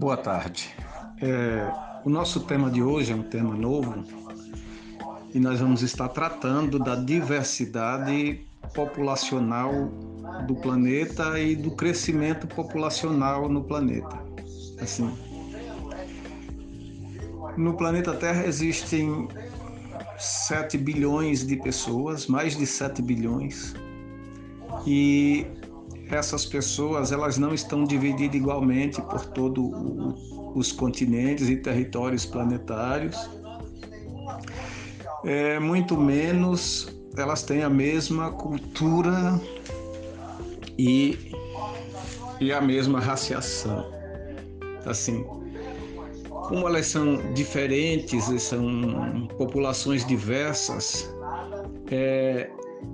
Boa tarde. É, o nosso tema de hoje é um tema novo e nós vamos estar tratando da diversidade populacional do planeta e do crescimento populacional no planeta. Assim, no planeta Terra existem 7 bilhões de pessoas, mais de 7 bilhões, e essas pessoas elas não estão divididas igualmente por todos os continentes e territórios planetários. É, muito menos elas têm a mesma cultura e, e a mesma raciação. Assim, como elas são diferentes e são populações diversas, é,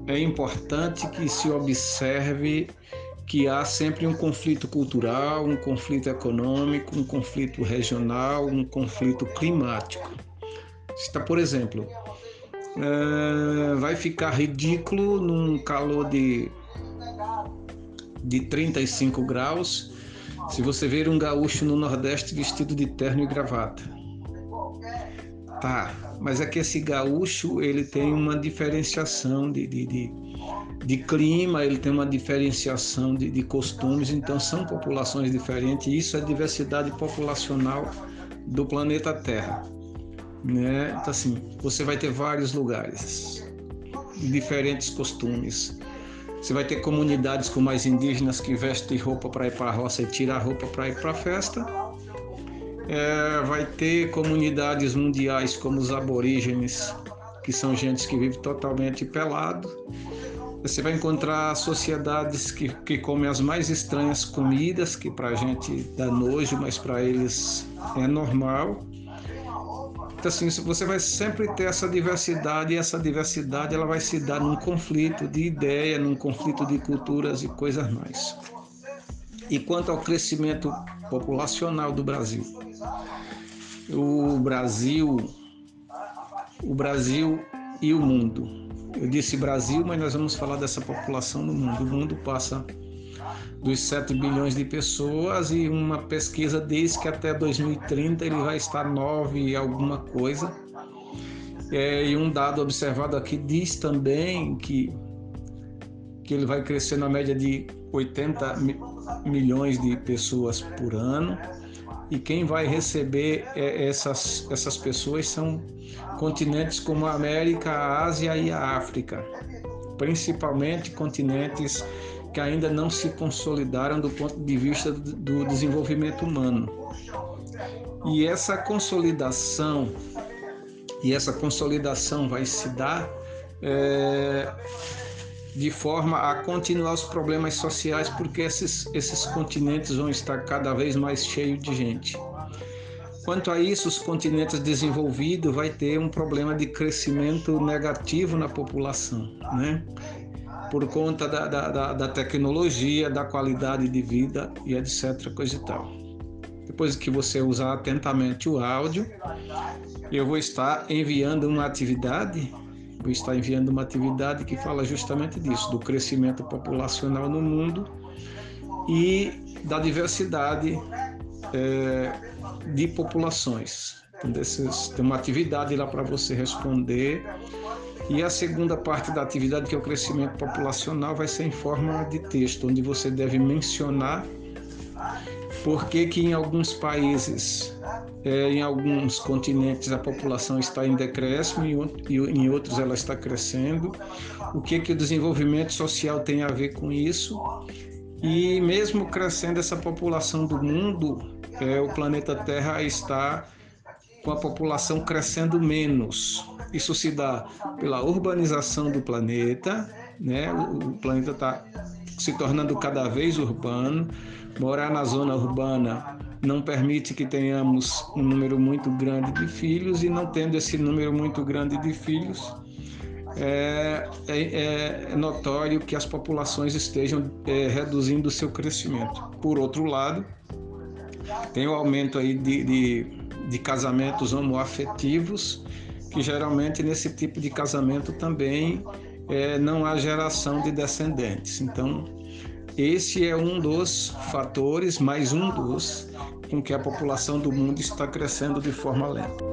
é importante que se observe que há sempre um conflito cultural, um conflito econômico, um conflito regional, um conflito climático. Está, por exemplo, é, vai ficar ridículo num calor de, de 35 graus se você ver um gaúcho no Nordeste vestido de terno e gravata. Tá, mas é que esse gaúcho ele tem uma diferenciação de, de, de de clima, ele tem uma diferenciação de, de costumes, então são populações diferentes, e isso é diversidade populacional do planeta Terra. Né? Então, assim, você vai ter vários lugares, diferentes costumes. Você vai ter comunidades com mais indígenas que vestem roupa para ir para a roça e tiram a roupa para ir para a festa. É, vai ter comunidades mundiais como os aborígenes, que são gente que vive totalmente pelado. Você vai encontrar sociedades que, que comem as mais estranhas comidas, que para a gente dá nojo, mas para eles é normal. Então, assim, você vai sempre ter essa diversidade, e essa diversidade ela vai se dar num conflito de ideia, num conflito de culturas e coisas mais. E quanto ao crescimento populacional do Brasil, o Brasil, o Brasil e o mundo eu disse Brasil, mas nós vamos falar dessa população no mundo. O mundo passa dos 7 bilhões de pessoas e uma pesquisa diz que até 2030 ele vai estar 9 e alguma coisa. É, e um dado observado aqui diz também que, que ele vai crescer na média de 80 milhões de pessoas por ano e quem vai receber é, essas, essas pessoas são continentes como a América, a Ásia e a África, principalmente continentes que ainda não se consolidaram do ponto de vista do desenvolvimento humano. E essa consolidação, e essa consolidação vai se dar é, de forma a continuar os problemas sociais, porque esses, esses continentes vão estar cada vez mais cheios de gente. Quanto a isso, os continentes desenvolvidos vai ter um problema de crescimento negativo na população, né? Por conta da, da, da tecnologia, da qualidade de vida e etc, coisa e tal. Depois que você usar atentamente o áudio, eu vou estar enviando uma atividade está enviando uma atividade que fala justamente disso, do crescimento populacional no mundo e da diversidade é, de populações. Então, tem uma atividade lá para você responder. E a segunda parte da atividade, que é o crescimento populacional, vai ser em forma de texto, onde você deve mencionar por que, que em alguns países, é, em alguns continentes, a população está em decréscimo e em outros ela está crescendo, o que, que o desenvolvimento social tem a ver com isso, e mesmo crescendo essa população do mundo, é, o planeta Terra está com a população crescendo menos. Isso se dá pela urbanização do planeta, né? o planeta está se tornando cada vez urbano, Morar na zona urbana não permite que tenhamos um número muito grande de filhos e não tendo esse número muito grande de filhos, é, é, é notório que as populações estejam é, reduzindo o seu crescimento. Por outro lado, tem o aumento aí de, de, de casamentos homoafetivos, que geralmente nesse tipo de casamento também é, não há geração de descendentes. Então, esse é um dos fatores, mais um dos, com que a população do mundo está crescendo de forma lenta.